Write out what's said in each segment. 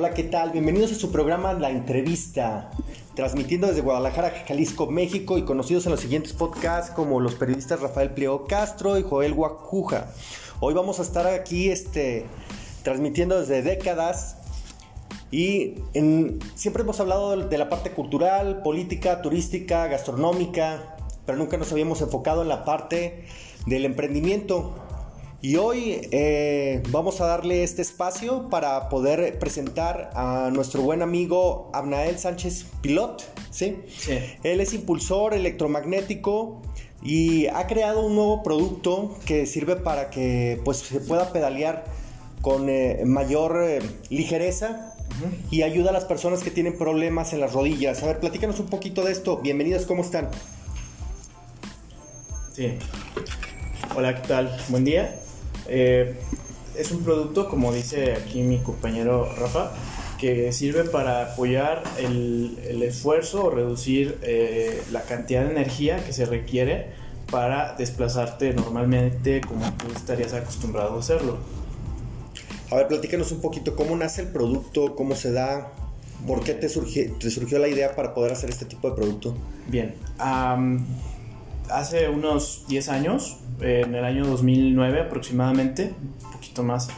Hola, ¿qué tal? Bienvenidos a su programa La Entrevista, transmitiendo desde Guadalajara, Jalisco, México y conocidos en los siguientes podcasts como los periodistas Rafael Pliego Castro y Joel Guacuja. Hoy vamos a estar aquí este, transmitiendo desde décadas y siempre hemos hablado de la parte cultural, política, turística, gastronómica, pero nunca nos habíamos enfocado en la parte del emprendimiento. Y hoy eh, vamos a darle este espacio para poder presentar a nuestro buen amigo Abnael Sánchez Pilot. ¿sí? Él es impulsor electromagnético y ha creado un nuevo producto que sirve para que pues, se pueda pedalear con eh, mayor eh, ligereza y ayuda a las personas que tienen problemas en las rodillas. A ver, platícanos un poquito de esto. Bienvenidos, ¿cómo están? Sí. Hola, ¿qué tal? Buen día. Eh, es un producto, como dice aquí mi compañero Rafa, que sirve para apoyar el, esfuerzo o reducir eh, la cantidad de energía que se requiere para desplazarte normalmente como tú estarías acostumbrado a hacerlo. A ver, platícanos un poquito cómo nace el producto, cómo se da, por qué te, te surgió la idea para poder hacer este tipo de producto. Bien, hace unos 10 años en el año 2009 aproximadamente, un poquito más.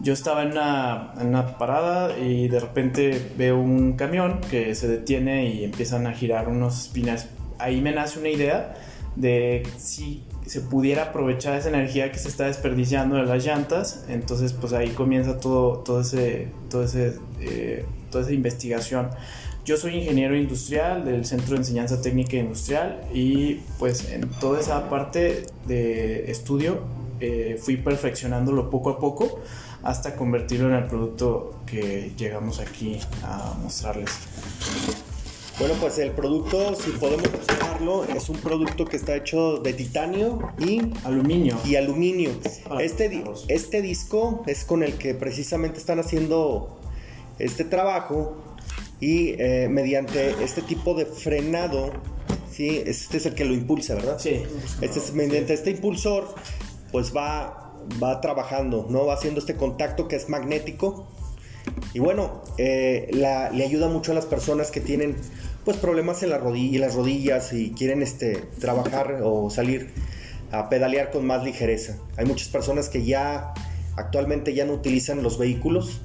Yo estaba en una, parada y de repente veo un camión que se detiene y empiezan a girar unos espinas. Ahí me nace una idea de si se pudiera aprovechar esa energía que se está desperdiciando de las llantas. Entonces, pues ahí comienza todo, todo ese, todo ese, eh, toda esa investigación. Yo soy ingeniero industrial del Centro de Enseñanza Técnica Industrial y pues en toda esa parte de estudio eh, fui perfeccionándolo poco a poco hasta convertirlo en el producto que llegamos aquí a mostrarles. Bueno, pues el producto, si podemos observarlo, es un producto que está hecho de titanio y aluminio. Y aluminio. Este, este disco es con el que precisamente están haciendo este trabajo y eh, mediante este tipo de frenado, ¿sí? este es el que lo impulsa, ¿verdad? Sí. Este es, mediante este impulsor, pues va, va trabajando, ¿no? Va haciendo este contacto que es magnético. Y bueno, eh, le ayuda mucho a las personas que tienen pues problemas en, la rodilla, las rodillas y quieren este, trabajar o salir a pedalear con más ligereza. Hay muchas personas que ya actualmente ya no utilizan los vehículos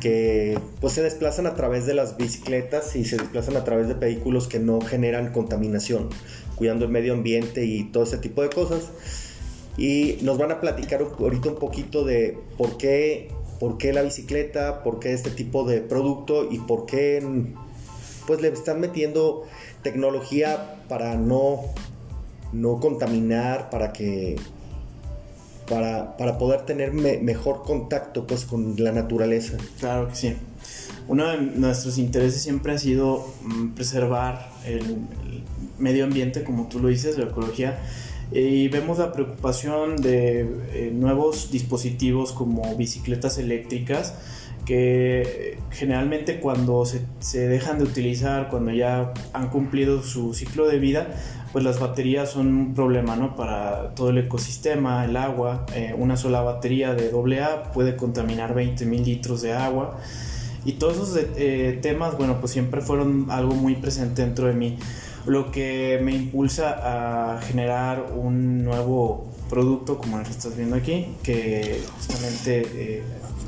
que pues se desplazan a través de las bicicletas y se desplazan a través de vehículos que no generan contaminación, cuidando el medio ambiente y todo ese tipo de cosas. Y nos van a platicar ahorita un poquito de por qué, por qué la bicicleta, por qué este tipo de producto y por qué pues le están metiendo tecnología para no, no contaminar, para que para, poder tener mejor contacto pues con la naturaleza. Claro que sí. Uno de nuestros intereses siempre ha sido mm, preservar el, medio ambiente, como tú lo dices, la ecología. Y vemos la preocupación de eh, nuevos dispositivos como bicicletas eléctricas que generalmente cuando se, se, dejan de utilizar, cuando ya han cumplido su ciclo de vida, pues las baterías son un problema, ¿no? Para todo el ecosistema, el agua, eh, una sola batería de AA puede contaminar 20 mil litros de agua. Y todos esos eh, temas, bueno, pues siempre fueron algo muy presente dentro de mí. Lo que me impulsa a generar un nuevo producto como el que estás viendo aquí, que justamente eh,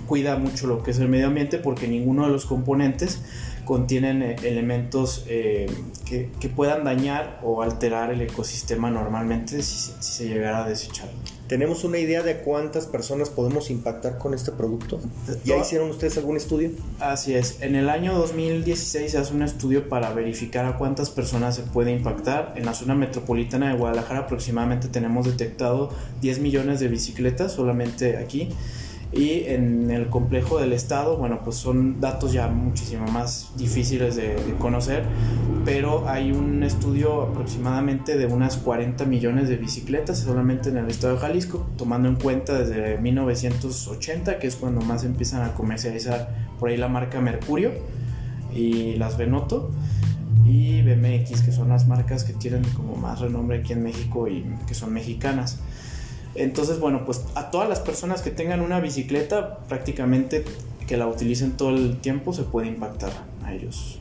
cuida mucho lo que es el medio ambiente porque ninguno de los componentes contienen eh, elementos eh, que, puedan dañar o alterar el ecosistema normalmente si, se llegara a desechar. ¿Tenemos una idea de cuántas personas podemos impactar con este producto? ¿Ya hicieron ustedes algún estudio? Así es. En el año 2016 se hace un estudio para verificar a cuántas personas se puede impactar. En la zona metropolitana de Guadalajara aproximadamente tenemos detectado 10 millones de bicicletas solamente aquí y en el complejo del estado, bueno, pues son datos ya muchísimo más difíciles de, conocer, pero hay un estudio aproximadamente de unas 40 millones de bicicletas solamente en el estado de Jalisco, tomando en cuenta desde 1980, que es cuando más empiezan a comercializar por ahí la marca Mercurio y las Benoto y BMX, que son las marcas que tienen como más renombre aquí en México y que son mexicanas. Entonces, bueno, pues a todas las personas que tengan una bicicleta, prácticamente que la utilicen todo el tiempo se puede impactar a ellos.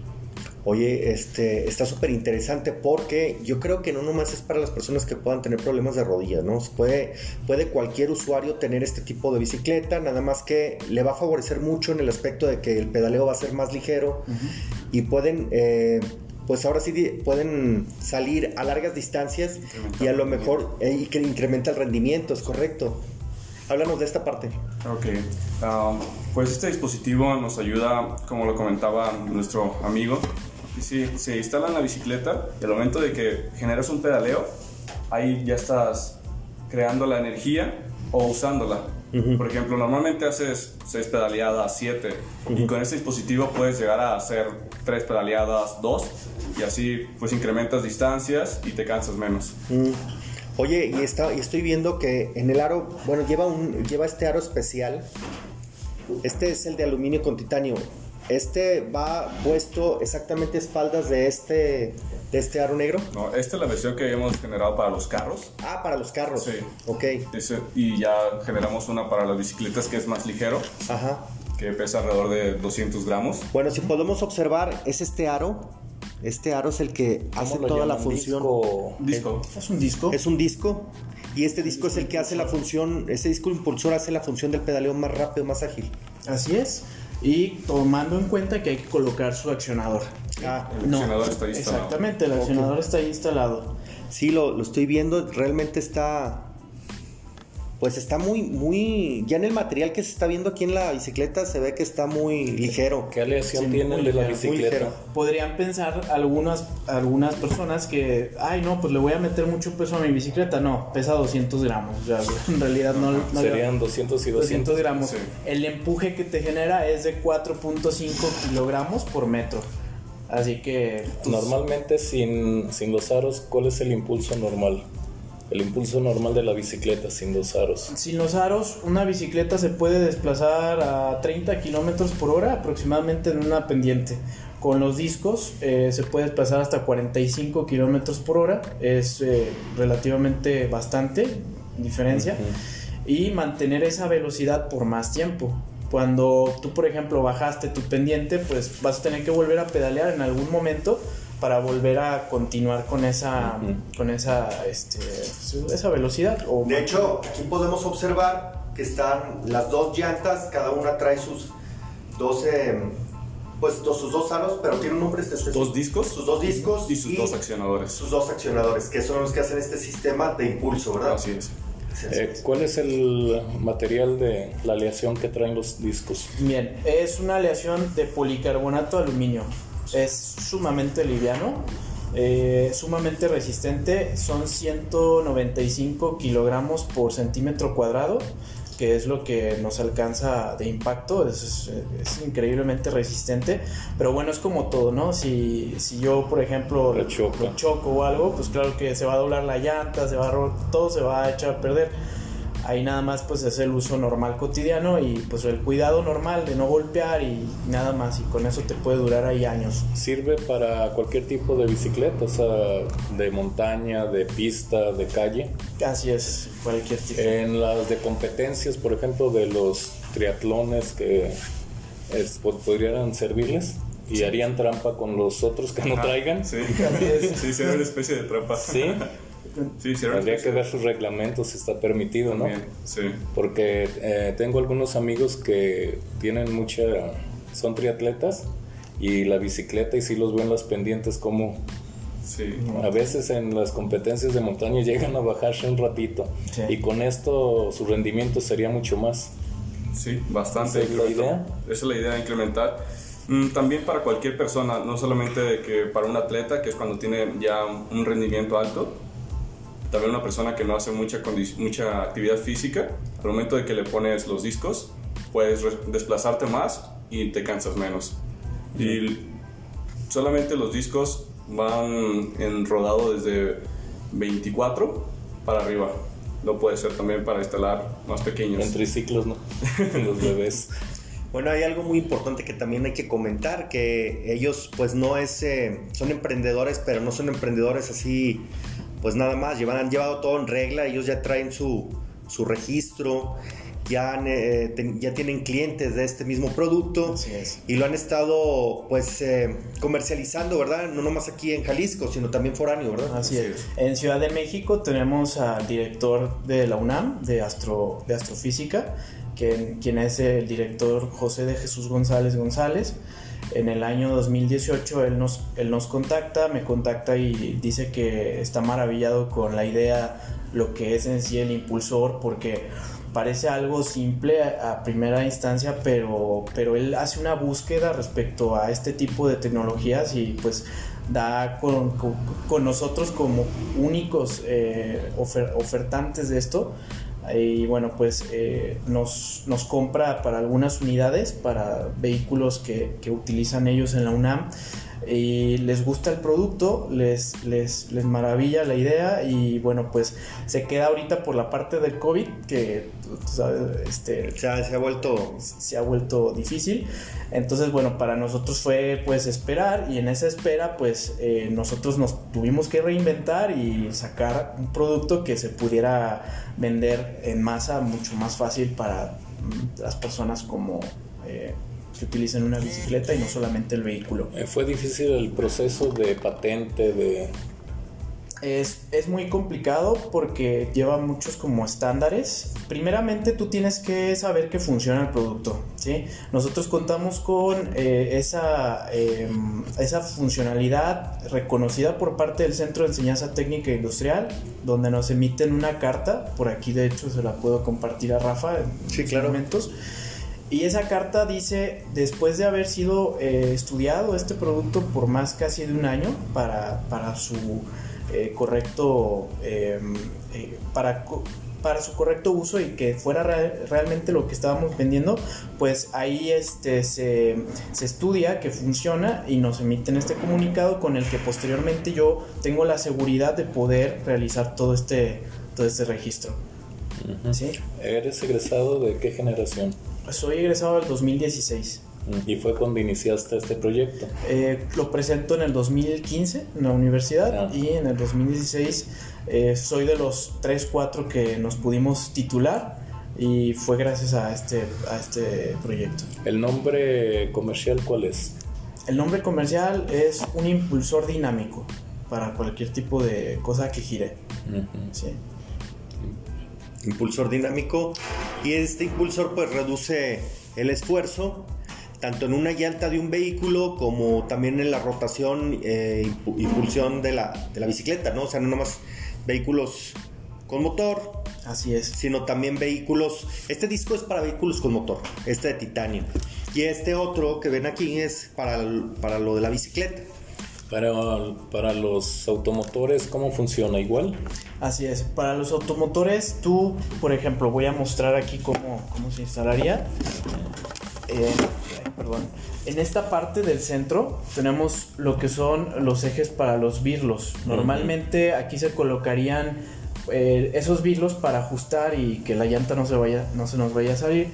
Oye, este, está súper interesante porque yo creo que no nomás es para las personas que puedan tener problemas de rodillas, ¿no? Puede, puede cualquier usuario tener este tipo de bicicleta, nada más que le va a favorecer mucho en el aspecto de que el pedaleo va a ser más ligero y pueden... Eh, pues ahora sí pueden salir a largas distancias y a lo mejor eh, y que incrementa el rendimiento, es correcto. Háblanos de esta parte. Ok, ah, pues este dispositivo nos ayuda, como lo comentaba nuestro amigo, si se instala en la bicicleta y al momento de que generas un pedaleo, ahí ya estás creando la energía o usándola. Por ejemplo, normalmente haces 6 pedaleadas, 7, y con este dispositivo puedes llegar a hacer 3 pedaleadas, 2, y así pues incrementas distancias y te cansas menos. Oye, y, está, y estoy viendo que en el aro, bueno, lleva, un, lleva este aro especial. Este es el de aluminio con titanio. Este va puesto exactamente a espaldas de este, de este aro negro. No, esta es la versión que habíamos generado para los carros. Ah, para los carros. Sí. Ok. y ya generamos una para las bicicletas que es más ligero. Ajá. Que pesa alrededor de 200 gramos. Bueno, si podemos observar, es este aro. Este aro es el que hace toda la función. Disco. ¿Es un disco? Es un disco. Y este disco es el que hace la función, este disco impulsor hace la función del pedaleo más rápido, más ágil. Así es y tomando en cuenta que hay que colocar su accionador. Ah, el accionador está instalado. Exactamente, el accionador está instalado. Sí, lo, lo, estoy viendo, realmente está pues está muy, muy, ya en el material que se está viendo aquí en la bicicleta se ve que está muy ligero. ¿Qué aleación tiene de la bicicleta? Podrían pensar algunas, algunas personas que, ay no, pues le voy a meter mucho peso a mi bicicleta. No, pesa 200 gramos. Ya, en realidad no. no Serían 200 y 200. gramos. El empuje que te genera es de 4.5 kilogramos por metro. Así que... Pues, Normalmente sin, sin los aros, ¿cuál es el impulso normal? El impulso normal de la bicicleta sin los aros. Sin los aros, una bicicleta se puede desplazar a 30 kilómetros por hora aproximadamente en una pendiente. Con los discos eh, se puede desplazar hasta 45 kilómetros por hora, es eh, relativamente bastante diferencia. Y mantener esa velocidad por más tiempo. Cuando tú, por ejemplo, bajaste tu pendiente, pues vas a tener que volver a pedalear en algún momento para volver a continuar con esa, con esa, este, esa velocidad. O de hecho, aquí podemos observar que están las dos llantas, cada una trae sus 12, pues sus dos aros, pero tiene un nombre específico. Dos discos. Sus dos discos. Y sus dos accionadores. Sus dos accionadores, que son los que hacen este sistema de impulso, ¿verdad? Así es. Eh, ¿Cuál es el material de la aleación que traen los discos? Bien, es una aleación de policarbonato aluminio es sumamente liviano, eh, sumamente resistente, son 195 kilogramos por centímetro cuadrado, que es lo que nos alcanza de impacto, es, increíblemente resistente, pero bueno, es como todo, ¿no? Si, si yo, por ejemplo, lo choco o algo, pues claro que se va a doblar la llanta, se va todo se va a echar a perder Ahí nada más pues es el uso normal cotidiano y pues el cuidado normal de no golpear y nada más y con eso te puede durar ahí años. Sirve para cualquier tipo de bicicleta, o sea, de montaña, de pista, de calle. Así es, cualquier tipo. En las de competencias, por ejemplo, de los triatlones que podrían servirles y harían trampa con los otros que no traigan. Sí, sí, sería una especie de trampa. Sí. Sí, Tendría que ver sus reglamentos si está permitido, ¿no? sí. Porque eh, tengo algunos amigos que tienen mucha. son triatletas y la bicicleta y sí los ven las pendientes como. Sí. A veces en las competencias de montaña llegan a bajarse un ratito y con esto su rendimiento sería mucho más. Sí, bastante. ¿Esa es la idea? Esa es la idea, incrementar. Mm, también para cualquier persona, no solamente que para un atleta, que es cuando tiene ya un rendimiento alto, también una persona que no hace mucha, mucha actividad física, al momento de que le pones los discos, puedes desplazarte más y te cansas menos. Y solamente los discos van en rodado desde 24 para arriba. No puede ser también para instalar más pequeños. En triciclos, ¿no? los bebés. Bueno, hay algo muy importante que también hay que comentar, que ellos pues no es, eh, son emprendedores, pero no son emprendedores así pues nada más, llevan, han llevado todo en regla, ellos ya traen su, su registro ya, eh, ya tienen clientes de este mismo producto y lo han estado pues eh, comercializando, ¿verdad? No nomás aquí en Jalisco, sino también foráneo, ¿verdad? Así, es. En Ciudad de México tenemos al director de la UNAM de, astro, de astrofísica, quien, quien es el director José de Jesús González González. En el año 2018 él nos, él nos contacta, me contacta y dice que está maravillado con la idea, lo que es en sí el impulsor, porque parece algo simple a, primera instancia, pero, pero él hace una búsqueda respecto a este tipo de tecnologías y pues da con, con, nosotros como únicos eh, ofertantes de esto. Y bueno, pues eh, nos, nos, compra para algunas unidades, para vehículos que, que utilizan ellos en la UNAM y les gusta el producto, les, les, les, maravilla la idea y bueno, pues se queda ahorita por la parte del COVID que este, se, ha, se ha vuelto se ha vuelto difícil. Entonces, bueno, para nosotros fue pues esperar y en esa espera pues eh, nosotros nos tuvimos que reinventar y sacar un producto que se pudiera vender en masa mucho más fácil para las personas como... Eh, que utilicen una bicicleta y no solamente el vehículo. Eh, ¿Fue difícil el proceso de patente, de es, es, muy complicado porque lleva muchos como estándares. Primeramente tú tienes que saber que funciona el producto. ¿sí? Nosotros contamos con eh, esa, em, esa funcionalidad reconocida por parte del Centro de Enseñanza Técnica e Industrial, donde nos emiten una carta. Por aquí de hecho se la puedo compartir a Rafa en sí, claro. momentos y esa carta dice, después de haber sido eh, estudiado este producto por más casi de un año para, para su eh, correcto em, eh, para, para su correcto uso y que fuera realmente lo que estábamos vendiendo, pues ahí este, se, se, estudia que funciona y nos emiten este comunicado con el que posteriormente yo tengo la seguridad de poder realizar todo este, todo este registro. ¿Sí? ¿Eres egresado de qué generación? Soy egresado del 2016. ¿Y fue cuando iniciaste este proyecto? Eh, lo presento en el 2015 en la universidad ah. y en el 2016 eh, soy de los 3, 4 que nos pudimos titular y fue gracias a este, a este proyecto. ¿El nombre comercial cuál es? El nombre comercial es un impulsor dinámico para cualquier tipo de cosa que gire. sí impulsor dinámico y este impulsor pues reduce el esfuerzo tanto en una llanta de un vehículo como también en la rotación e impulsión de la, de la bicicleta, ¿no? O sea, no nomás vehículos con motor. Así es. Sino también vehículos. Este disco es para vehículos con motor, este de titanio. Y este otro que ven aquí es para, para lo de la bicicleta. Para, para los automotores, ¿cómo funciona? ¿Igual? Así es. Para los automotores, tú, por ejemplo, voy a mostrar aquí cómo, cómo se instalaría. Eh, perdón. En esta parte del centro tenemos lo que son los ejes para los birlos. Normalmente aquí se colocarían eh, esos birlos para ajustar y que la llanta no se, vaya, no se nos vaya a salir.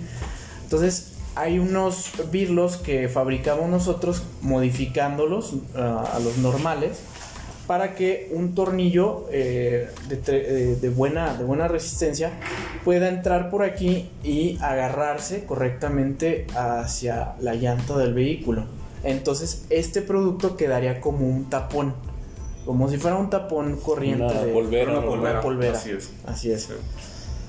Entonces, hay unos birlos que fabricamos nosotros modificándolos ah, a los normales para que un tornillo eh, eh, de, buena, de buena resistencia pueda entrar por aquí y agarrarse correctamente hacia la llanta del vehículo. Entonces este producto quedaría como un tapón, como si fuera un tapón corriente una de polvera, polvera. Así es. Así es.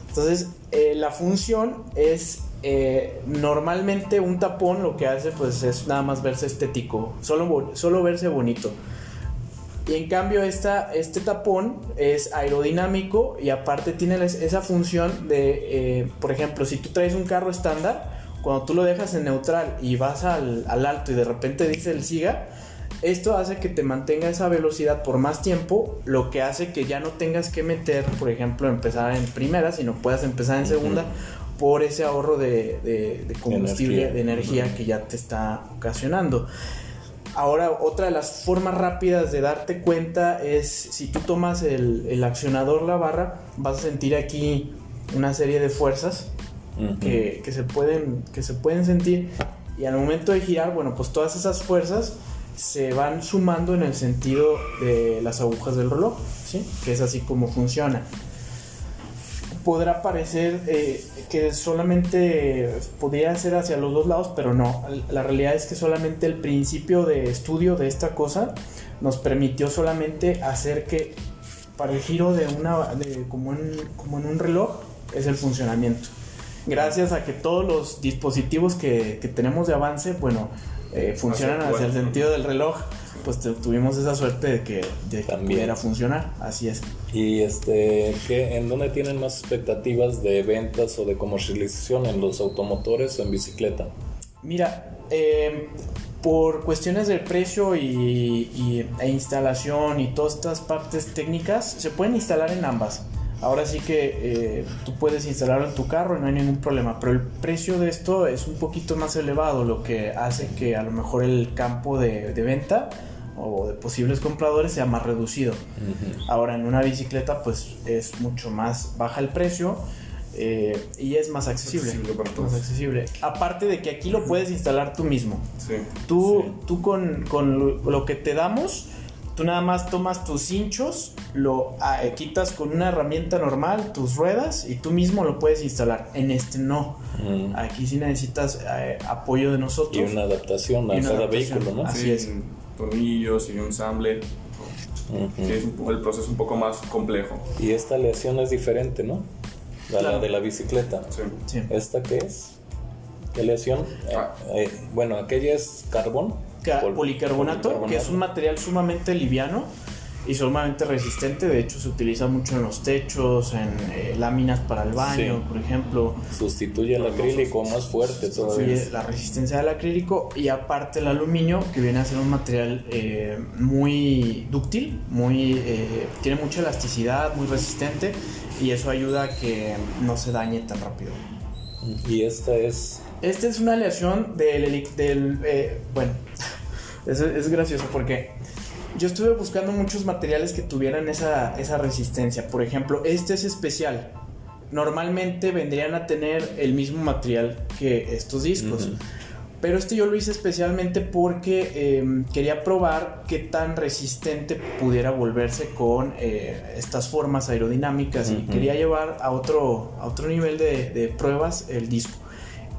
Entonces eh, la función es eh, normalmente un tapón lo que hace pues es nada más verse estético, solo, solo verse bonito. Y en cambio esta, este tapón es aerodinámico y aparte tiene esa función de, eh, por ejemplo, si tú traes un carro estándar, cuando tú lo dejas en neutral y vas al, al alto y de repente dice el siga, esto hace que te mantenga esa velocidad por más tiempo, lo que hace que ya no tengas que meter, por ejemplo, empezar en primera, sino puedas empezar en segunda por ese ahorro de, combustible, de energía que ya te está ocasionando. Ahora, otra de las formas rápidas de darte cuenta es si tú tomas el, accionador, la barra, vas a sentir aquí una serie de fuerzas que, se pueden, que se pueden sentir y al momento de girar, bueno, pues todas esas fuerzas se van sumando en el sentido de las agujas del reloj, ¿sí? Que es así como funciona. Podrá parecer eh, que solamente podría ser hacia los dos lados, pero no. La realidad es que solamente el principio de estudio de esta cosa nos permitió solamente hacer que para el giro de una de, como, en, como en un reloj es el funcionamiento. Gracias a que todos los dispositivos que, que tenemos de avance, bueno, eh, funcionan hacia el sentido del reloj, pues tuvimos esa suerte de que, de que pudiera funcionar. Así es. ¿Y este, ¿qué, en dónde tienen más expectativas de ventas o de comercialización? ¿En los automotores o en bicicleta? Mira, eh, por cuestiones del precio y, e instalación y todas estas partes técnicas, se pueden instalar en ambas. Ahora sí que eh, tú puedes instalarlo en tu carro y no hay ningún problema, pero el precio de esto es un poquito más elevado, lo que hace que a lo mejor el campo de, venta o de posibles compradores sea más reducido. Ahora en una bicicleta pues es mucho más baja el precio eh, y es más accesible. Más accesible. Aparte de que aquí lo puedes instalar tú mismo. Tú, tú con, lo que te damos, tú nada más tomas tus hinchos, lo ah, quitas con una herramienta normal, tus ruedas, y tú mismo lo puedes instalar. En este no. Mm. Aquí sí necesitas eh, apoyo de nosotros. Y una adaptación a cada vehículo, ¿no? Así es. Tornillos y un ensamble. es el proceso un poco más complejo. Y esta aleación es diferente, ¿no? La, de la bicicleta. Sí. ¿Esta qué es? ¿Qué aleación? Ah. Eh, bueno, aquella es carbón. Policarbonato, que es un material sumamente liviano y sumamente resistente. De hecho, se utiliza mucho en los techos, en eh, láminas para el baño, por ejemplo. Sustituye el acrílico más fuerte todavía. la resistencia del acrílico y aparte el aluminio, que viene a ser un material eh, muy dúctil, muy, tiene mucha elasticidad, muy resistente y eso ayuda a que no se dañe tan rápido. Y esta es... Esta es una aleación del... del eh, bueno, es, es, gracioso porque yo estuve buscando muchos materiales que tuvieran esa, esa resistencia. Por ejemplo, este es especial. Normalmente vendrían a tener el mismo material que estos discos. Pero este yo lo hice especialmente porque em, quería probar qué tan resistente pudiera volverse con eh, estas formas aerodinámicas y quería llevar a otro, a otro nivel de, pruebas el disco.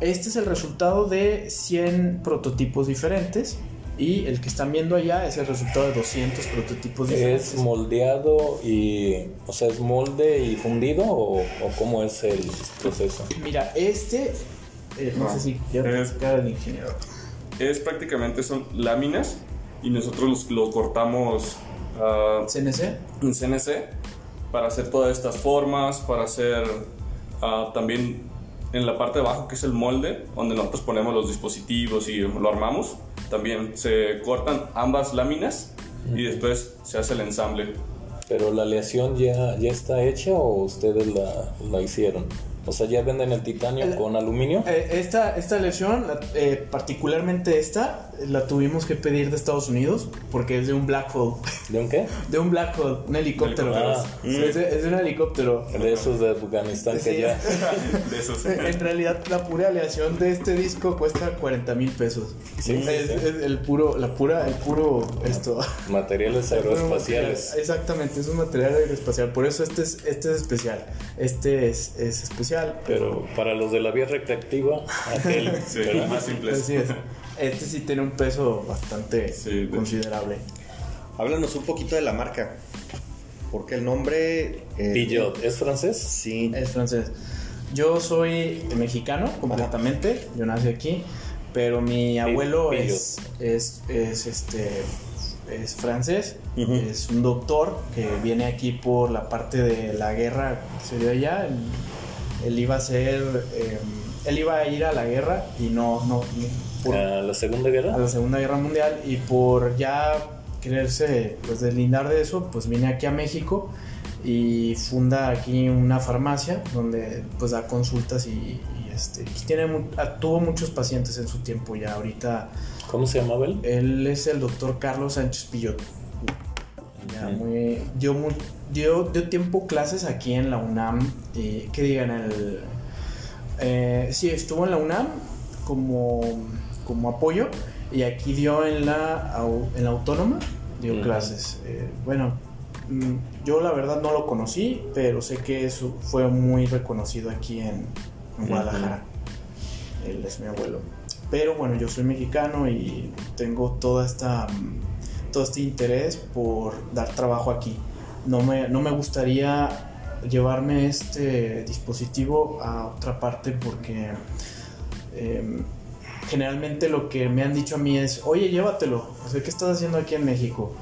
Este es el resultado de 100 prototipos diferentes. Y el que están viendo allá es el resultado de 200 prototipos diferentes. ¿Es moldeado y, o sea, es molde y fundido o, o cómo es el proceso? Mira, este eh, no, sé si es, ingeniero. Es prácticamente son láminas y nosotros lo cortamos uh, CNC. En CNC para hacer todas estas formas, para hacer uh, también en la parte de abajo que es el molde, donde nosotros ponemos los dispositivos y lo armamos, también se cortan ambas láminas y después se hace el ensamble. ¿Pero la aleación ya, ya está hecha o ustedes la, la hicieron? O sea, ya venden el titanio con aluminio. Eh, esta, esta lección, eh, particularmente esta, la tuvimos que pedir de Estados Unidos porque es de un Black Hole. ¿De un qué? De un Black Hole, un helicóptero. Ah, es, de, un helicóptero. De esos de Afganistán que ya. de esos. En realidad, la pura aleación de este disco cuesta 40 mil pesos. Sí, es, el puro, la pura, el puro esto. Materiales aeroespaciales. exactamente, es un material aeroespacial. Por eso este es, este es especial. Este es, es especial pero para los de la vía recreativa, aquel sí, más simple. Así es. Este sí tiene un peso bastante considerable. Háblanos un poquito de la marca. Porque el nombre. Eh, ¿es francés? Sí. Es francés. Yo soy mexicano completamente. Yo nací aquí. Pero mi abuelo es, es, es, este es francés, es un doctor que viene aquí por la parte de la guerra que se dio allá, él iba a ser, em, él iba a ir a la guerra y no, no, ¿A la Segunda Guerra? A la Segunda Guerra Mundial y por ya quererse pues deslindar de eso, pues viene aquí a México y funda aquí una farmacia donde pues da consultas y, este, pues, tiene, tuvo muchos pacientes en su tiempo ya ahorita. ¿Cómo se llamaba él? Él es el doctor Carlos Sánchez Pillot. Ya, muy, dio, dio, tiempo clases aquí en la UNAM, eh, que digan, el, eh, sí, estuvo en la UNAM como, como apoyo y aquí dio en la, en la autónoma, dio clases. Eh, bueno, mm, yo la verdad no lo conocí, pero sé que eso fue muy reconocido aquí en, en Guadalajara. Él es mi abuelo. Pero bueno, yo soy mexicano y tengo toda esta, mm, todo este interés por dar trabajo aquí. No me, no me gustaría llevarme este dispositivo a otra parte porque em, generalmente lo que me han dicho a mí es, oye, llévatelo, o sea, ¿qué estás haciendo aquí en México?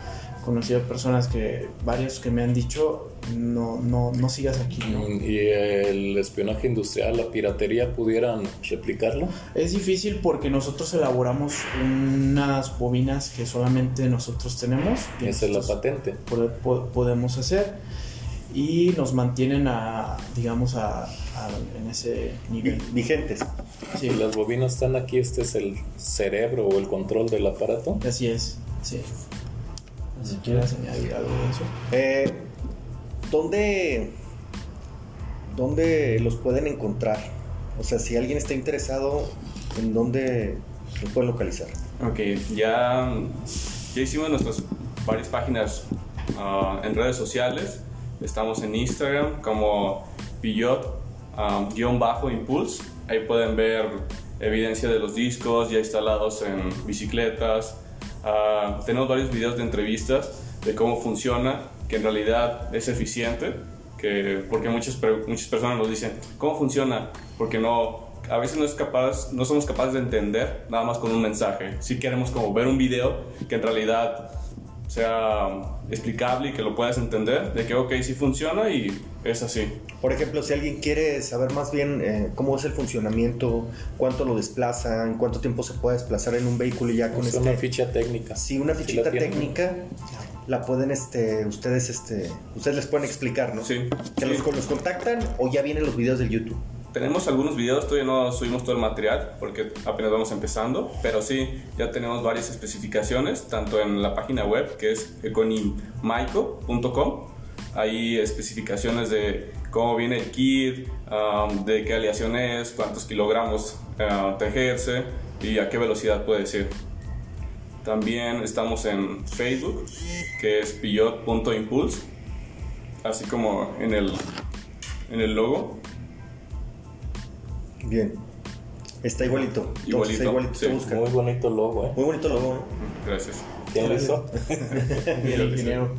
Conocido personas que, varios que me han dicho, no, no, no sigas aquí, ¿no? ¿Y el espionaje industrial, la piratería, pudieran replicarlo? Es difícil porque nosotros elaboramos unas bobinas que solamente nosotros tenemos. que Esa es la patente. pode- po- podemos hacer y nos mantienen a, digamos, a, a- en ese nivel. Vi- Vigentes. Sí, Y las bobinas están aquí, este es el cerebro o el control del aparato. así es, sí. Si quieres añadir algo de eso. Eh, ¿dónde, ¿Dónde los pueden encontrar? O sea, si alguien está interesado, ¿en dónde los pueden localizar? Ok, ya, ya hicimos nuestras varias páginas ah, en redes sociales. Estamos en Instagram como Pillot-Impulse. Ahí pueden ver evidencia de los discos ya instalados en bicicletas. Ah, tenemos varios videos de entrevistas de cómo funciona, que en realidad es eficiente, que, porque muchas, muchas personas nos dicen, ¿cómo funciona? Porque no, a veces no, es capaz, no somos capaces de entender nada más con un mensaje. Si queremos como ver un video que en realidad sea explicable y que lo puedas entender, de que ok, sí funciona y es así. Por ejemplo, si alguien quiere saber más bien eh, cómo es el funcionamiento, cuánto lo desplazan, cuánto tiempo se puede desplazar en un vehículo y ya con Es este... una ficha técnica. Sí, una la fichita técnica la pueden, este, ustedes, este, ustedes les pueden explicar, ¿no? Sí. Que Sí. los, los contactan o ya vienen los videos del YouTube. Tenemos algunos videos, todavía no subimos todo el material porque apenas vamos empezando, pero sí, ya tenemos varias especificaciones, tanto en la página web que es econimaico.com, hay especificaciones de cómo viene el kit, um, de qué aleación es, cuántos kilogramos uh, te ejerce y a qué velocidad puedes ir. También estamos en Facebook, que es pillot.impulse, así como en el, en el logo. Bien. Está igualito. Igualito, igualito sí. busca. Muy bonito logo, ¿eh? Muy bonito logo. ¿no? Gracias. ¿Quién lo hizo? El ingeniero.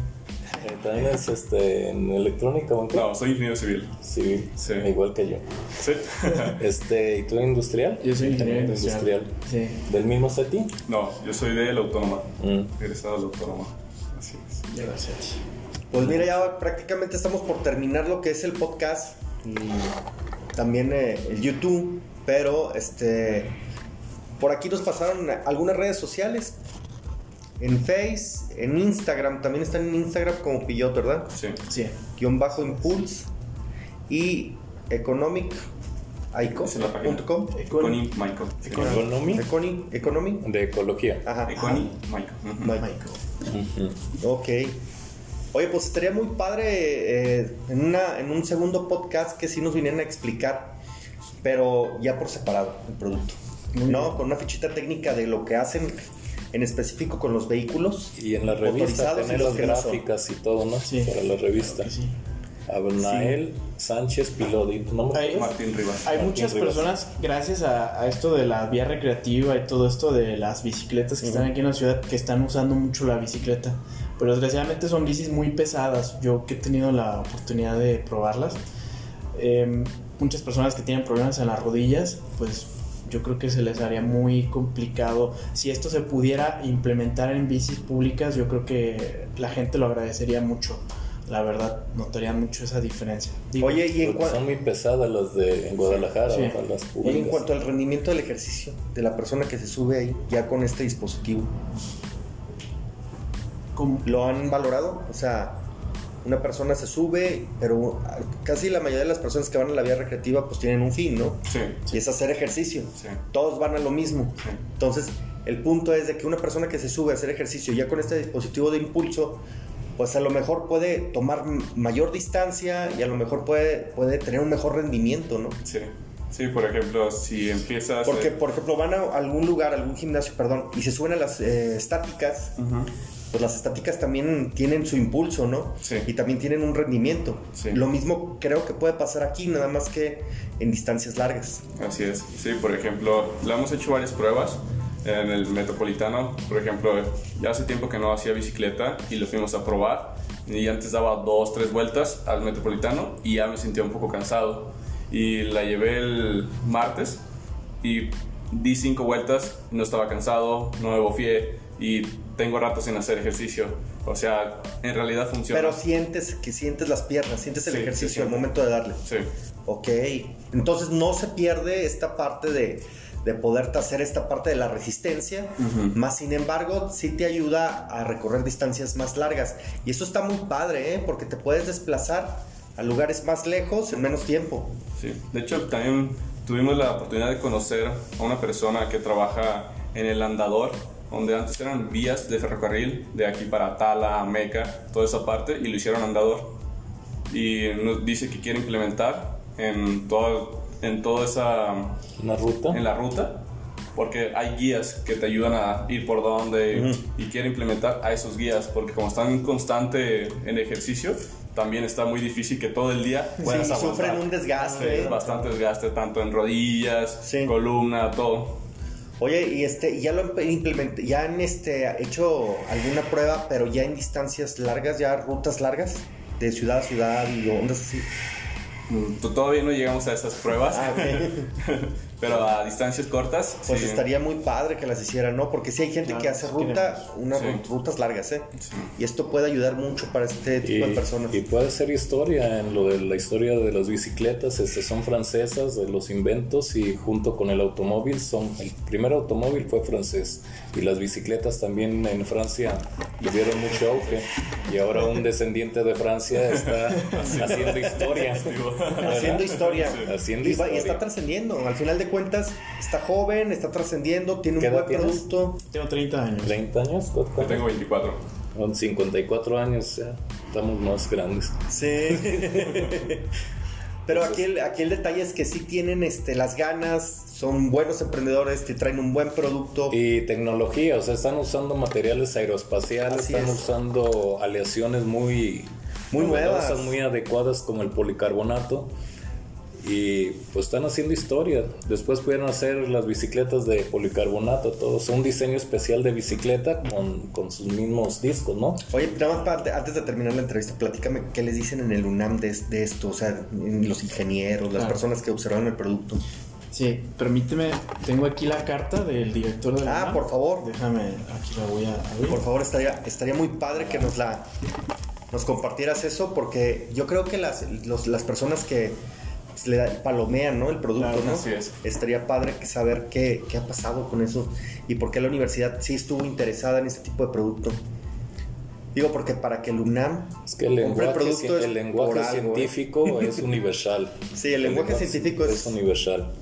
Eh, También es este, en electrónica, ¿o en qué? No, soy ingeniero civil. Civil, Sí. igual que yo. Sí. Este, ¿Y tú industrial? Yo soy ingeniero También industrial. Sí. ¿Del mismo setting? no, yo soy de la autónoma. Mm. Egresado de la autónoma. Así es. Gracias. Pues mira, ya prácticamente estamos por terminar lo que es el podcast y también eh, el YouTube, pero este por aquí nos pasaron algunas redes sociales. En Face, en Instagram, también están en Instagram como Pillot, ¿verdad? Sí. Sí. Guión bajo Impulse y Economic Esa es la página. .com. Econi Michael. Economy Econi, Economy. de ecología. Ajá. Econi. Ok. Oye, pues estaría muy padre eh, en, una, en un segundo podcast que sí nos vinieran a explicar, pero ya por separado el producto. Muy ¿No? bien. Con una fichita técnica de lo que hacen en específico con los vehículos. Y en la revista tener los las no gráficas y todo, ¿no? Sí. Para la revista. Sí. Abnael Sánchez Pilodi. ¿Tu nombre? Ahí- Martín Rivas. Hay Martín muchas Rivas. personas, gracias a, a esto de la vía recreativa y todo esto de las bicicletas que están aquí en la ciudad, que están usando mucho la bicicleta. Pero desgraciadamente son bicis muy pesadas. Yo que he tenido la oportunidad de probarlas, eh, muchas personas que tienen problemas en las rodillas, pues yo creo que se les haría muy complicado. Si esto se pudiera implementar en bicis públicas, yo creo que la gente lo agradecería mucho. La verdad, notaría mucho esa diferencia. Digo, Oye, y en, Porque cua- son muy pesadas las de en Guadalajara, Sí. o las oye, en públicas. cuanto al rendimiento del ejercicio de la persona que se sube ahí ya con este dispositivo, como- ¿lo han valorado? O sea, una persona se sube, pero casi la mayoría de las personas que van a la vía recreativa pues tienen un fin, ¿no? Sí. Y es hacer ejercicio. Sí. Todos van a lo mismo. Sí. Entonces, el punto es de que una persona que se sube a hacer ejercicio ya con este dispositivo de impulso, pues a lo mejor puede tomar mayor distancia y a lo mejor puede, puede tener un mejor rendimiento, ¿no? Sí. Sí, por ejemplo, si empiezas... Porque, eh, por ejemplo, van a algún lugar, algún gimnasio, perdón, y se suben a las eh, estáticas, ujú. Pues las estáticas también tienen su impulso, ¿no? Sí. Y también tienen un rendimiento. Sí. Lo mismo creo que puede pasar aquí, nada más que en distancias largas. Así es, sí, por ejemplo, le hemos hecho varias pruebas en el metropolitano, por ejemplo, ya hace tiempo que no hacía bicicleta y lo fuimos a probar y antes daba dos, tres vueltas al metropolitano y ya me sentía un poco cansado y la llevé el martes y di cinco vueltas, no estaba cansado, no me bofié y tengo rato sin hacer ejercicio, o sea, en realidad funciona. Pero sientes que sientes las piernas, sientes el Sí, ejercicio al momento de darle. Sí, Ok, entonces no se pierde esta parte de, de poderte hacer esta parte de la resistencia, Ujú. más sin embargo sí te ayuda a recorrer distancias más largas. Y eso está muy padre, ¿eh? porque te puedes desplazar a lugares más lejos en menos tiempo. Sí, de hecho también tuvimos la oportunidad de conocer a una persona que trabaja en el andador, donde antes eran vías de ferrocarril de aquí para Tala, Meca, toda esa parte, y lo hicieron andador. Y nos dice que quiere implementar en, todo, en toda esa, Una ruta. en la ruta, porque hay guías que te ayudan a ir por donde y quiere implementar a esos guías, porque como están en constante en ejercicio, también está muy difícil que todo el día puedas Sí, sufren un desgaste. Sí, bastante desgaste tanto en rodillas, Sí. columna, todo. Oye, y este, ya lo implement- ya han este, hecho alguna prueba, pero ya en distancias largas, ya rutas largas, de ciudad a ciudad y ondas así. Mm, t- Todavía no llegamos a esas pruebas, Ah. pero a distancias cortas. Pues sí. estaría muy padre que las hicieran, ¿no? Porque sí hay gente Claro, que hace ruta, queremos. unas Sí. ru- rutas largas, ¿eh? Sí. Y esto puede ayudar mucho para este Y, tipo de personas. y puede ser historia en lo de la historia de las bicicletas, este, son francesas, de los inventos y junto con el automóvil son, el primer automóvil fue francés y las bicicletas también en Francia tuvieron mucho auge y ahora un descendiente de Francia está haciendo historia. Haciendo historia. Haciendo y, va- y historia. está trascendiendo. Al final de cuentas, está joven, está trascendiendo, tiene un ¿Qué edad buen tienes? producto. Tengo 30 años. 30 años, ¿Cu- Yo tengo 24. Con 54 años ya estamos más grandes. Sí. Pero aquí el, aquí el detalle es que sí tienen este, las ganas, son buenos emprendedores, te traen un buen producto. Y tecnología, o sea, están usando materiales aeroespaciales, Así están es. usando aleaciones muy, Muy nuevas. muy adecuadas como el policarbonato. Y pues están haciendo historia. Después pudieron hacer las bicicletas de policarbonato, todo. Es un diseño especial de bicicleta con, con sus mismos discos, ¿no? Oye, nada más para- antes de terminar la entrevista, platícame qué les dicen en el UNAM de, de esto, o sea, los ingenieros, las Claro. personas que observaron el producto. Sí, permíteme, tengo aquí la carta del director de la Ah, UNAM. por favor. Déjame, aquí la voy a abrir. Por favor, estaría, estaría muy padre que nos la nos compartieras eso, porque yo creo que las, los- las personas que pues, le da- palomean ¿no? el producto, Claro, ¿no? así es. estaría padre que saber qué, qué ha pasado con eso y por qué la universidad sí estuvo interesada en este tipo de producto. Digo, porque para que el UNAM Es que el lenguaje, producto es el lenguaje algo, ¿eh? científico es universal. Sí, el lenguaje científico es- universal.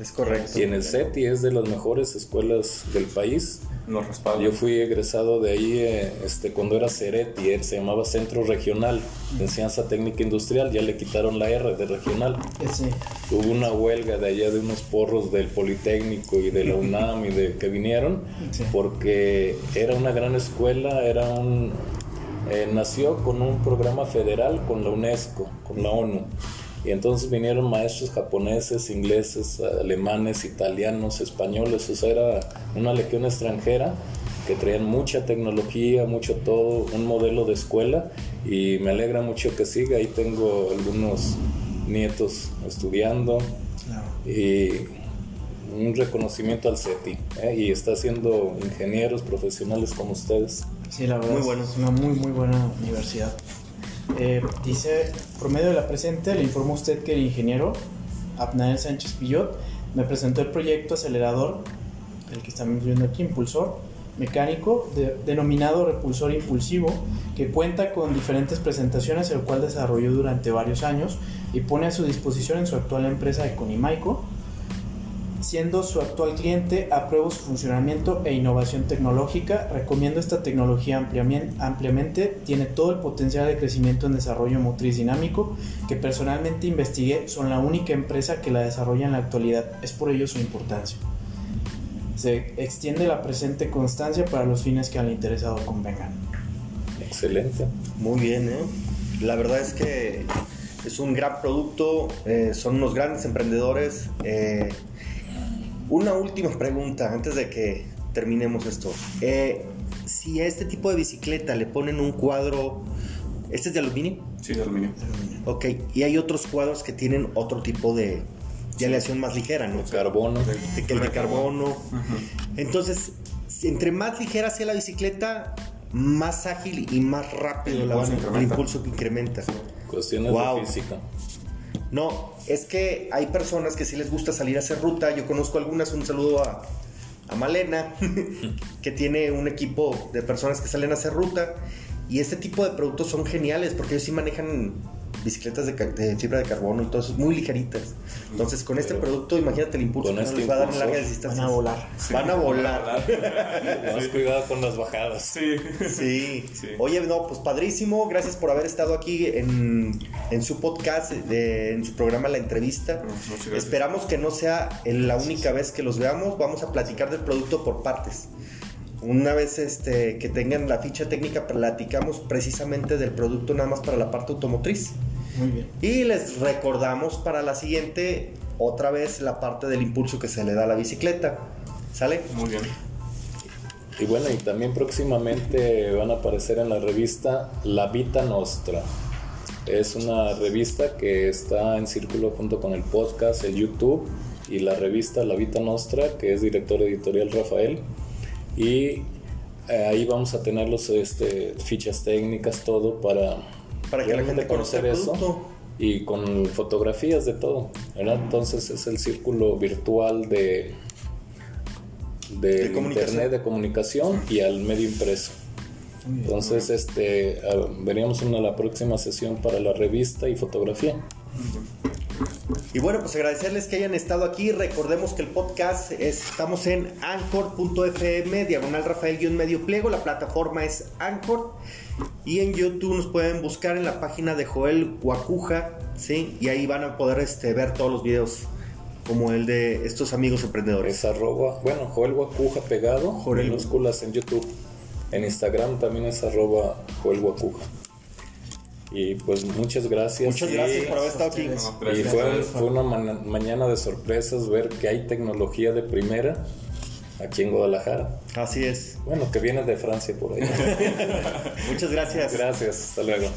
es correcto. Y en el CETI es de las mejores escuelas del país. Yo fui egresado de ahí eh, este, cuando era CERETI, eh, se llamaba Centro Regional de Enseñanza Técnica Industrial, ya le quitaron la R de regional. Eh, Sí, Hubo una huelga de allá de unos porros del Politécnico y de la UNAM y de que vinieron, Sí. porque era una gran escuela, era un eh, nació con un programa federal con la UNESCO, con la ONU. Y entonces vinieron maestros japoneses, ingleses, alemanes, italianos, españoles, o sea, era una legión extranjera que traían mucha tecnología, mucho todo, un modelo de escuela y me alegra mucho que siga. Ahí tengo algunos nietos estudiando y un reconocimiento al CETI ¿eh? y está haciendo ingenieros profesionales como ustedes. Sí, la verdad Muy es- bueno. es una muy, muy buena universidad. Eh, dice, por medio de la presente, le informo a usted que el ingeniero Abnael Sánchez Pillot me presentó el proyecto acelerador, el que estamos viendo aquí, impulsor mecánico, de- denominado repulsor impulsivo, que cuenta con diferentes presentaciones, el cual desarrolló durante varios años y pone a su disposición en su actual empresa Econimaico, siendo su actual cliente, apruebo su funcionamiento e innovación tecnológica, recomiendo esta tecnología ampliamen- ampliamente, tiene todo el potencial de crecimiento en desarrollo motriz dinámico, que personalmente investigué, son la única empresa que la desarrolla en la actualidad, es por ello su importancia. se extiende la presente constancia para los fines que al interesado convengan. Excelente. Muy bien, ¿eh? La verdad es que es un gran producto, eh, son unos grandes emprendedores. Eh, una última pregunta antes de que terminemos esto. Eh, si a este tipo de bicicleta le ponen un cuadro, ¿este es de aluminio? Sí, de aluminio. Ok, y hay otros cuadros que tienen otro tipo de, de aleación más ligera, ¿no? Carbono. De, que el de carbono. Entonces, entre más ligera sea la bicicleta, más ágil y más rápido El la- impulso el impulso que incrementa. Cuestiones Wow. de física. No, es que hay personas que sí les gusta salir a hacer ruta. Yo conozco algunas, un saludo a, a Malena, que tiene un equipo de personas que salen a hacer ruta. Y este tipo de productos son geniales porque ellos sí manejan bicicletas de, de fibra de carbono y todo eso, muy ligeritas. Entonces, con este Pero producto, imagínate el impulso que este les va a dar en largas distancias. Van a volar. Van a volar. Más cuidado con las bajadas. Sí. Sí. Sí. Oye, no, pues padrísimo. Gracias por haber estado aquí en, en su podcast, de- en su programa La Entrevista. Esperamos que no sea la única vez que los veamos. Vamos a platicar del producto por partes. Una vez este, que tengan la ficha técnica, platicamos precisamente del producto nada más para la parte automotriz. Muy bien. Y les recordamos para la siguiente, otra vez la parte del impulso que se le da a la bicicleta. ¿Sale? Muy bien. Y bueno, y también próximamente van a aparecer en la revista La Vita Nostra. Es una revista que está en círculo junto con el podcast, el YouTube y la revista La Vita Nostra, que es director editorial Rafael. Y eh, ahí vamos a tener los este, fichas técnicas, todo para, Para que la gente conozca el producto. Y con fotografías de todo, ¿verdad? Entonces es el círculo virtual de, de, internet de comunicación y al medio impreso. Entonces, este, ah, veríamos una la próxima sesión para la revista y fotografía. Y bueno, pues agradecerles que hayan estado aquí. Recordemos que el podcast es- estamos en anchor.fm, diagonal Rafael-medio pliego. La plataforma es Anchor. Y en YouTube nos pueden buscar en la página de Joel Guacuja, ¿sí? Y ahí van a poder este, ver todos los videos como el de estos amigos emprendedores. Es arroba, bueno, Joel Guacuja pegado, Joel. minúsculas en YouTube. En Instagram también es arroba Joel Guacuja. Y pues muchas gracias. Muchas Y- gracias por haber estado aquí. No, Y fue, fue una mañana de sorpresas ver que hay tecnología de primera aquí en Guadalajara. Así es. Bueno, que viene de Francia por ahí. Muchas gracias. Gracias, hasta luego.